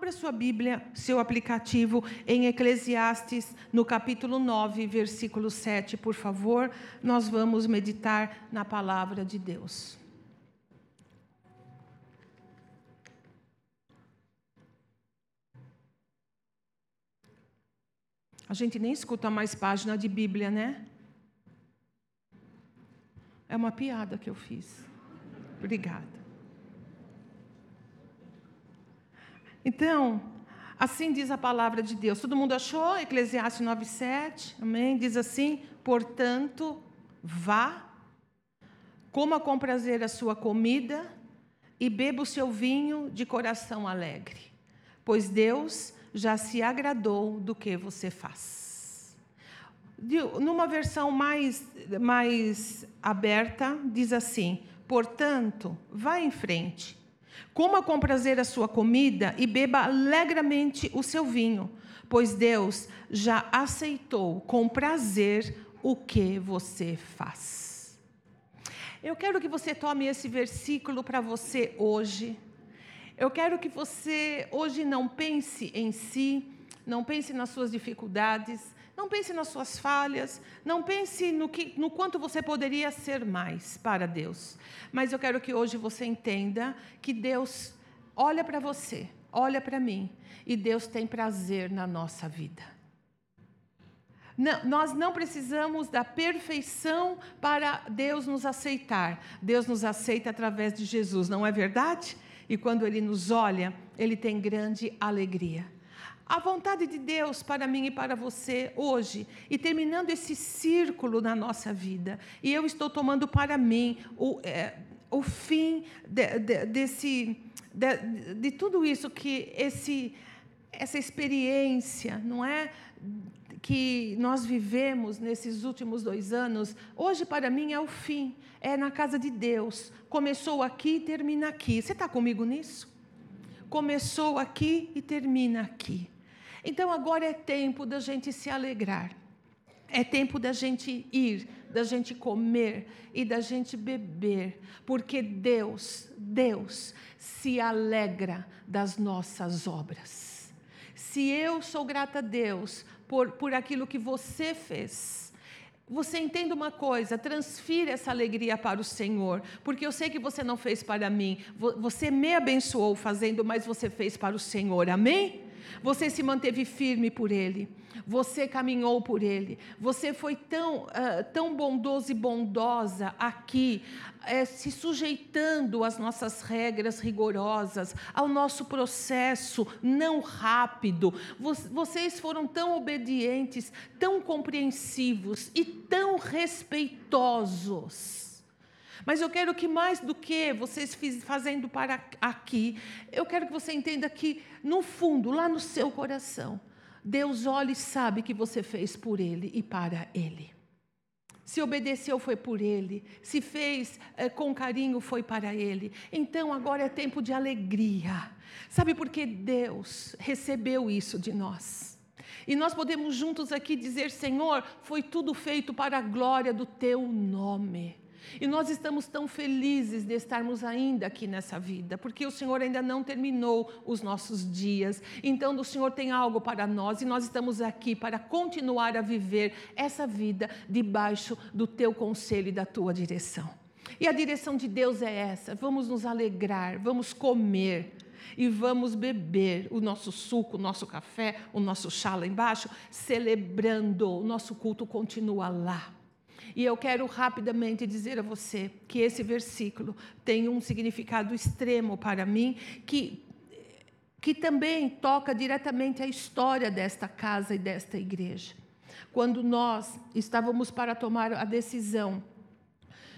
Abra sua Bíblia, seu aplicativo, em Eclesiastes, no capítulo 9, versículo 7, por favor. Nós vamos meditar na palavra de Deus. A gente nem escuta mais página de Bíblia, né? É uma piada que eu fiz. Obrigada. Então, assim diz a palavra de Deus. Todo mundo achou? Eclesiastes 9:7. Amém? Diz assim: "Portanto, vá, coma com prazer a sua comida e beba o seu vinho de coração alegre, pois Deus já se agradou do que você faz." Numa versão mais, mais aberta, diz assim: portanto, vá em frente, Coma com prazer a sua comida e beba alegremente o seu vinho, pois Deus já aceitou com prazer o que você faz. Eu quero que você tome esse versículo para você hoje. Eu quero que você hoje não pense em si, não pense nas suas dificuldades, não pense nas suas falhas, não pense no, que, no quanto você poderia ser mais para Deus. Mas eu quero que hoje você entenda que Deus olha para você, olha para mim, e Deus tem prazer na nossa vida. Não, nós não precisamos da perfeição para Deus nos aceitar. Deus nos aceita através de Jesus, não é verdade? E quando Ele nos olha, Ele tem grande alegria a vontade de Deus para mim e para você hoje, e terminando esse círculo na nossa vida. E eu estou tomando para mim o, é, o fim de, de, desse, de, de tudo isso que esse, essa experiência, não é? que nós vivemos nesses últimos dois anos, hoje para mim é o fim, é na casa de Deus. Começou aqui e termina aqui. Você está comigo nisso? Começou aqui e termina aqui. Então agora é tempo da gente se alegrar. É tempo da gente ir, da gente comer e da gente beber, porque Deus, Deus se alegra das nossas obras. Se eu sou grata a Deus por, por aquilo que você fez, você entenda uma coisa, transfira essa alegria para o Senhor, porque eu sei que você não fez para mim, você me abençoou fazendo, mas você fez para o Senhor, amém? Você se manteve firme por Ele. Você caminhou por Ele. Você foi tão, uh, tão bondoso e bondosa aqui, uh, se sujeitando às nossas regras rigorosas, ao nosso processo não rápido. Vocês foram tão obedientes, tão compreensivos e tão respeitosos. Mas eu quero que mais do que vocês fazendo para aqui, eu quero que você entenda que no fundo, lá no seu coração, Deus olha e sabe que você fez por ele e para ele. Se obedeceu foi por ele, se fez é, com carinho foi para ele. Então agora é tempo de alegria. Sabe por que Deus recebeu isso de nós? E nós podemos juntos aqui dizer: Senhor, foi tudo feito para a glória do teu nome. E nós estamos tão felizes de estarmos ainda aqui nessa vida, porque o Senhor ainda não terminou os nossos dias. Então, o Senhor tem algo para nós e nós estamos aqui para continuar a viver essa vida debaixo do teu conselho e da tua direção. E a direção de Deus é essa: vamos nos alegrar, vamos comer e vamos beber o nosso suco, o nosso café, o nosso chá lá embaixo, celebrando. O nosso culto continua lá. E eu quero rapidamente dizer a você que esse versículo tem um significado extremo para mim, que, que também toca diretamente a história desta casa e desta igreja. Quando nós estávamos para tomar a decisão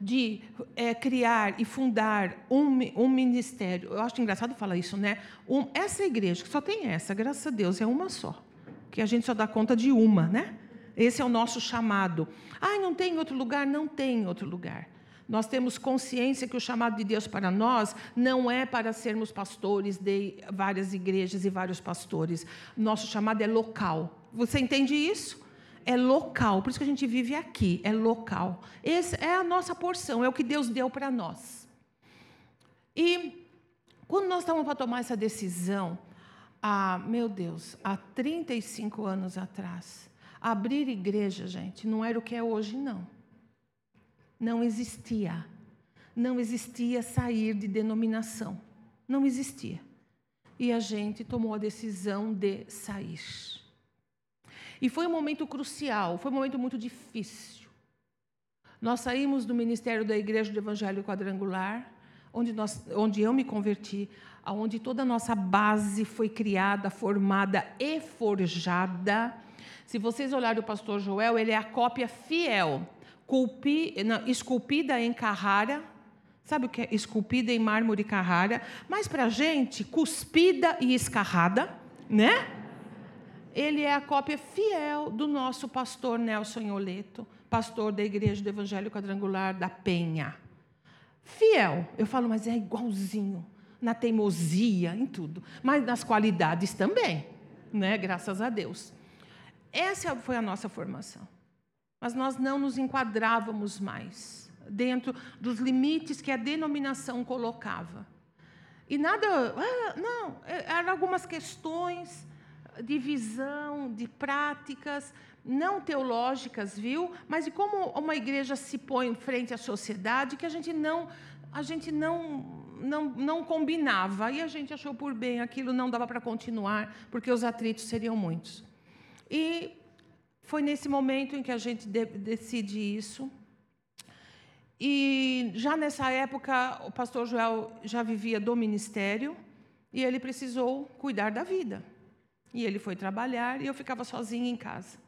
de é, criar e fundar um, um, ministério. Eu acho engraçado falar isso, né? Um, essa igreja, que só tem essa, graças a Deus, é uma só. Que a gente só dá conta de uma, né? Esse é o nosso chamado. Ah, não tem outro lugar? Não tem outro lugar. Nós temos consciência que o chamado de Deus para nós não é para sermos pastores de várias igrejas e vários pastores. Nosso chamado é local. Você entende isso? É local, por isso que a gente vive aqui, é local. Essa é a nossa porção, é o que Deus deu para nós. E quando nós estávamos para tomar essa decisão, há, meu Deus, há 35 anos atrás, abrir igreja, gente, não era o que é hoje, não. Não existia. Não existia sair de denominação. Não existia. E a gente tomou a decisão de sair. E foi um momento crucial, foi um momento muito difícil. Nós saímos do ministério da Igreja do Evangelho Quadrangular, onde, nós, onde eu me converti, onde toda a nossa base foi criada, formada e forjada. Se vocês olharem o pastor Joel, ele é a cópia fiel, culpi, não, esculpida em Carrara. Sabe o que é esculpida em mármore Carrara? Mas para a gente, cuspida e escarrada, né? Ele é a cópia fiel do nosso pastor Nelson Oleto, pastor da Igreja do Evangelho Quadrangular da Penha. Fiel. Eu falo, mas é igualzinho. Na teimosia, em tudo. Mas nas qualidades também. Né? Graças a Deus. Essa foi a nossa formação. Mas nós não nos enquadrávamos mais dentro dos limites que a denominação colocava. E nada, ah, não, é, eram algumas questões de visão, de práticas, não teológicas, viu? Mas de como uma igreja se põe frente à sociedade que a gente não a gente não não, não combinava e a gente achou por bem aquilo não dava para continuar porque os atritos seriam muitos. E foi nesse momento em que a gente de, decide isso. E já nessa época o pastor Joel já vivia do ministério e ele precisou cuidar da vida. E ele foi trabalhar e eu ficava sozinha em casa.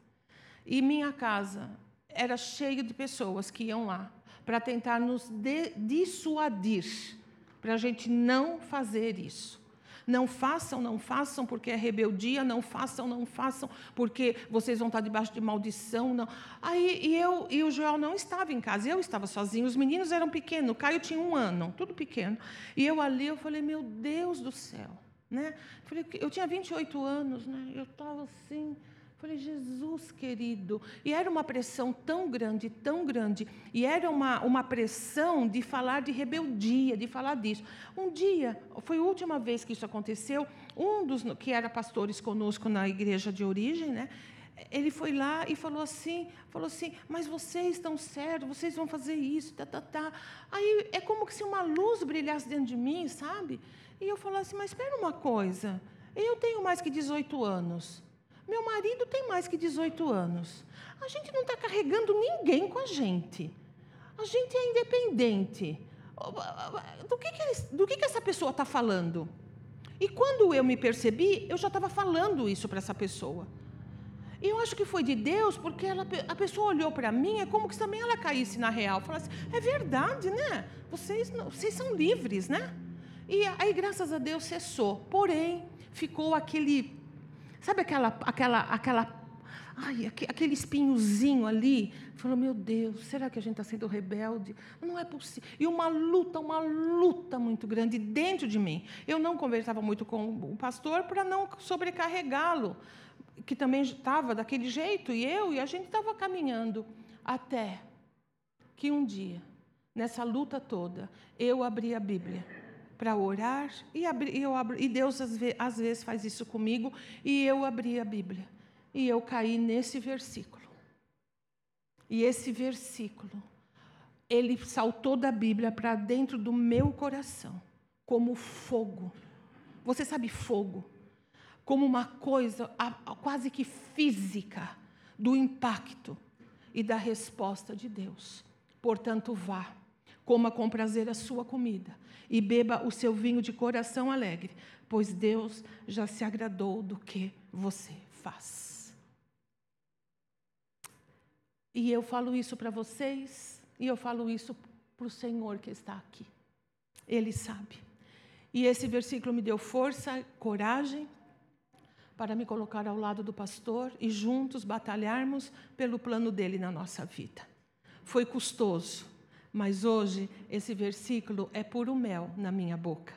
E minha casa era cheia de pessoas que iam lá para tentar nos dissuadir, para a gente não fazer isso. Não façam, não façam porque é rebeldia, não façam, não façam porque vocês vão estar debaixo de maldição. Não. Aí e eu e o Joel não estava em casa, eu estava sozinho. Os meninos eram pequenos, o Caio tinha um ano, tudo pequeno. E eu ali, eu falei, meu Deus do céu. Né? Eu tinha 28 anos, né? eu estava assim. Falei, Jesus querido. E era uma pressão tão grande, tão grande. E era uma, uma pressão de falar de rebeldia, de falar disso. Um dia, foi a última vez que isso aconteceu, um dos que era pastores conosco na igreja de origem, né? Ele foi lá e falou assim, falou assim, mas vocês estão certos, vocês vão fazer isso, tá, tá, tá. Aí é como se uma luz brilhasse dentro de mim, sabe? E eu falei assim, mas espera uma coisa, eu tenho mais que 18 anos. Meu marido tem mais que 18 anos. A gente não está carregando ninguém com a gente. A gente é independente. Do que, que, do que, que essa pessoa está falando? E quando eu me percebi, eu já estava falando isso para essa pessoa. E eu acho que foi de Deus, porque ela, a pessoa olhou para mim, é como se também ela caísse na real. Falasse, é verdade, né? Vocês, vocês são livres, né? E aí, graças a Deus, cessou. Porém, ficou aquele. Sabe aquela. aquela, aquela ai, aquele espinhozinho ali? Falou, meu Deus, será que a gente está sendo rebelde? Não é possível. E uma luta, uma luta muito grande dentro de mim. Eu não conversava muito com o pastor para não sobrecarregá-lo, que também estava daquele jeito, e eu, e a gente estava caminhando. Até que um dia, nessa luta toda, eu abri a Bíblia para orar e, abri, eu abri, e Deus às, ve, às vezes faz isso comigo e eu abri a Bíblia e eu caí nesse versículo. E esse versículo, ele saltou da Bíblia para dentro do meu coração, como fogo. Você sabe fogo? Como uma coisa quase que física do impacto e da resposta de Deus. Portanto, vá coma com prazer a sua comida e beba o seu vinho de coração alegre, pois Deus já se agradou do que você faz. E eu falo isso para vocês, e eu falo isso para o Senhor que está aqui. Ele sabe. E esse versículo me deu força, coragem para me colocar ao lado do pastor e juntos batalharmos pelo plano dele na nossa vida. Foi custoso, mas hoje esse versículo é puro mel na minha boca.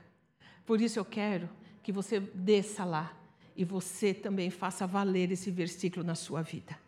Por isso eu quero que você desça lá e você também faça valer esse versículo na sua vida.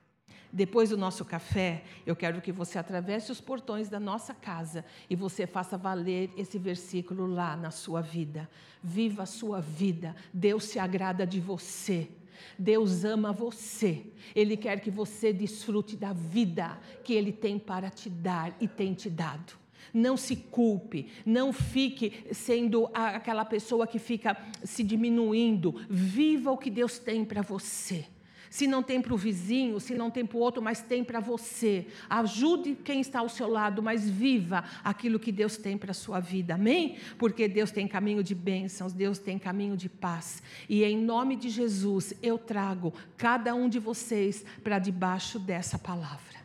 Depois do nosso café, eu quero que você atravesse os portões da nossa casa e você faça valer esse versículo lá na sua vida. Viva a sua vida. Deus se agrada de você. Deus ama você. Ele quer que você desfrute da vida que Ele tem para te dar e tem te dado. Não se culpe, não fique sendo aquela pessoa que fica se diminuindo. Viva o que Deus tem para você. Se não tem para o vizinho, se não tem para o outro, mas tem para você. Ajude quem está ao seu lado, mas viva aquilo que Deus tem para a sua vida. Amém? Porque Deus tem caminho de bênçãos, Deus tem caminho de paz. E em nome de Jesus, eu trago cada um de vocês para debaixo dessa palavra.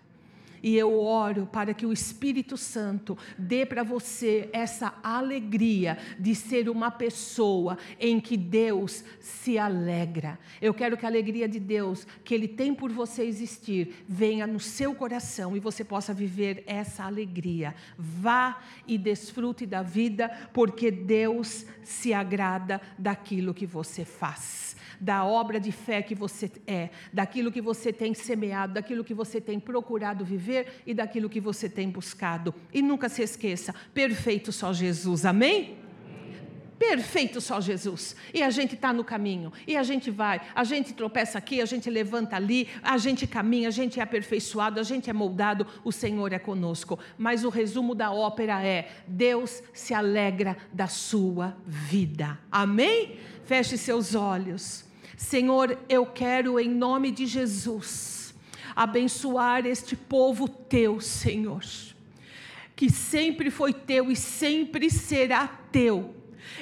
E eu oro para que o Espírito Santo dê para você essa alegria de ser uma pessoa em que Deus se alegra. Eu quero que a alegria de Deus, que Ele tem por você existir, venha no seu coração e você possa viver essa alegria. Vá e desfrute da vida, porque Deus se agrada daquilo que você faz da obra de fé que você é, daquilo que você tem semeado, daquilo que você tem procurado viver e daquilo que você tem buscado. E nunca se esqueça: perfeito só Jesus, amém? Perfeito só Jesus. E a gente está no caminho. E a gente vai. A gente tropeça aqui, a gente levanta ali, a gente caminha, a gente é aperfeiçoado, a gente é moldado. O Senhor é conosco. Mas o resumo da ópera é: Deus se alegra da sua vida. Amém? Feche seus olhos. Senhor, eu quero em nome de Jesus abençoar este povo teu, Senhor, que sempre foi teu e sempre será teu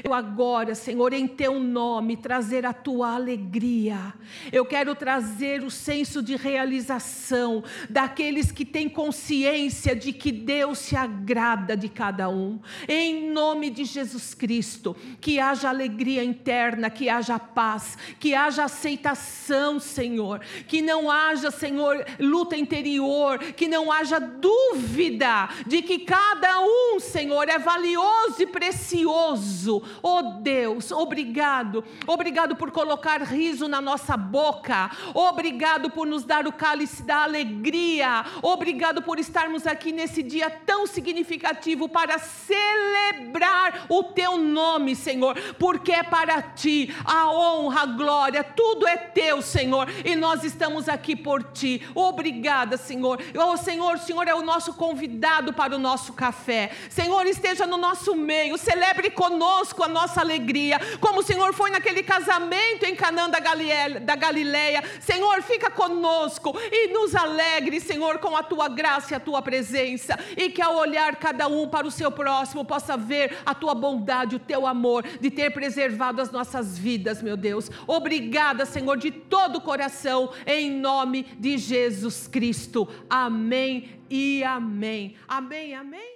eu agora, Senhor, em teu nome, trazer a tua alegria. Eu quero trazer o senso de realização daqueles que têm consciência de que Deus se agrada de cada um. Em nome de Jesus Cristo, que haja alegria interna, que haja paz, que haja aceitação, Senhor, que não haja, Senhor, luta interior, que não haja dúvida de que cada um, Senhor, é valioso e precioso Oh Deus, obrigado. Obrigado por colocar riso na nossa boca. Obrigado por nos dar o cálice da alegria. Obrigado por estarmos aqui nesse dia tão significativo para celebrar o teu nome, Senhor, porque é para ti a honra, a glória, tudo é teu, Senhor, e nós estamos aqui por ti. Obrigada, Senhor. Oh, Senhor, o Senhor é o nosso convidado para o nosso café. Senhor, esteja no nosso meio, celebre conosco conosco a nossa alegria, como o Senhor foi naquele casamento em Canaã da Galileia, da Galileia. Senhor, fica conosco e nos alegre, Senhor, com a tua graça e a tua presença, e que ao olhar cada um para o seu próximo possa ver a tua bondade, o teu amor de ter preservado as nossas vidas, meu Deus. Obrigada, Senhor, de todo o coração, em nome de Jesus Cristo. Amém e amém. Amém, amém.